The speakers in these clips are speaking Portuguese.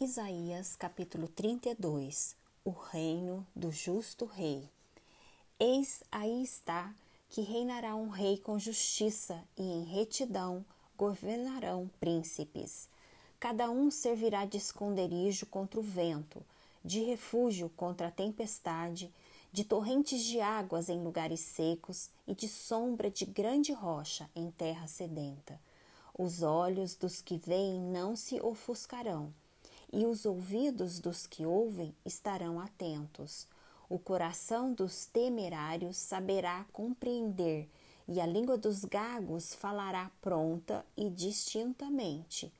Isaías capítulo 32 O reino do justo rei. Eis aí está que reinará um rei com justiça e em retidão governarão príncipes. Cada um servirá de esconderijo contra o vento, de refúgio contra a tempestade, de torrentes de águas em lugares secos e de sombra de grande rocha em terra sedenta. Os olhos dos que veem não se ofuscarão e os ouvidos dos que ouvem estarão atentos. O coração dos temerários saberá compreender, e a língua dos gagos falará pronta e distintamente.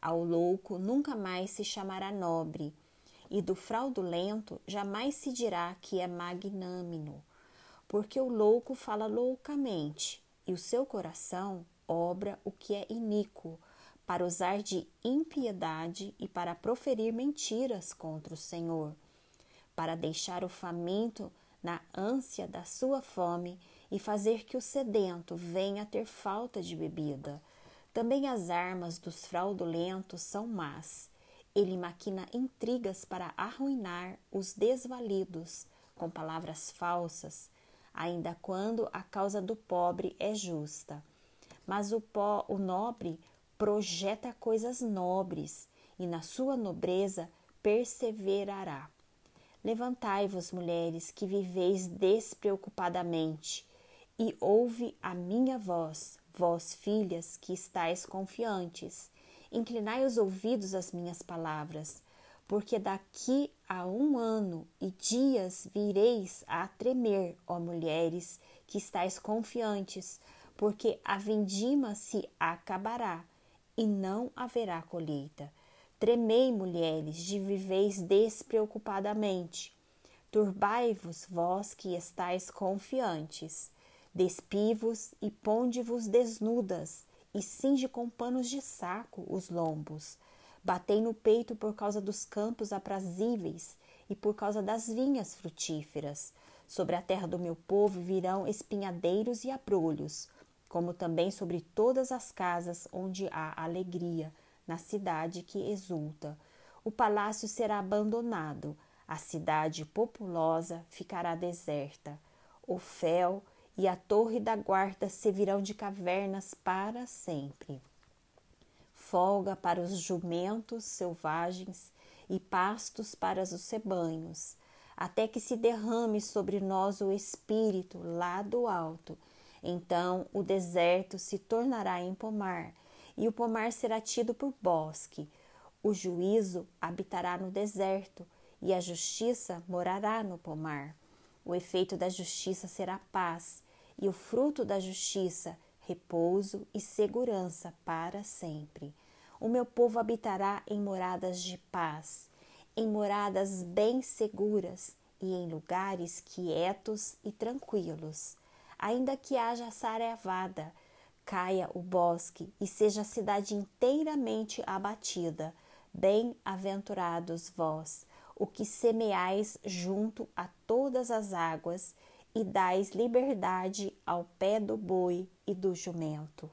Ao louco nunca mais se chamará nobre, e do fraudulento jamais se dirá que é magnânimo, porque o louco fala loucamente, e o seu coração obra o que é iníquo para usar de impiedade e para proferir mentiras contra o Senhor, para deixar o faminto na ânsia da sua fome e fazer que o sedento venha a ter falta de bebida. Também as armas dos fraudulentos são más. Ele maquina intrigas para arruinar os desvalidos com palavras falsas, ainda quando a causa do pobre é justa. Mas o, pó, o nobre projeta coisas nobres e na sua nobreza perseverará. Levantai-vos, mulheres, que viveis despreocupadamente, e ouve a minha voz, vós, filhas, que estáis confiantes. Inclinai os ouvidos às minhas palavras, porque daqui a um ano e dias vireis a tremer, ó mulheres, que estáis confiantes, porque a vindima se acabará e não haverá colheita. Tremei, mulheres, de viveis despreocupadamente. Turbai-vos, vós que estáis confiantes. Despivos e ponde-vos desnudas, e cinge com panos de saco os lombos. Batei no peito por causa dos campos aprazíveis e por causa das vinhas frutíferas. Sobre a terra do meu povo virão espinhadeiros e abrolhos, como também sobre todas as casas onde há alegria, na cidade que exulta. O palácio será abandonado, a cidade populosa ficará deserta. O fel e a torre da guarda servirão de cavernas para sempre. Folga para os jumentos selvagens e pastos para os rebanhos, até que se derrame sobre nós o Espírito lá do alto então o deserto se tornará em pomar, e o pomar será tido por bosque. O juízo habitará no deserto, e a justiça morará no pomar. O efeito da justiça será paz, e o fruto da justiça, repouso e segurança para sempre. O meu povo habitará em moradas de paz, em moradas bem seguras e em lugares quietos e tranquilos ainda que haja sarevada, caia o bosque e seja a cidade inteiramente abatida. Bem-aventurados vós, o que semeais junto a todas as águas e dais liberdade ao pé do boi e do jumento.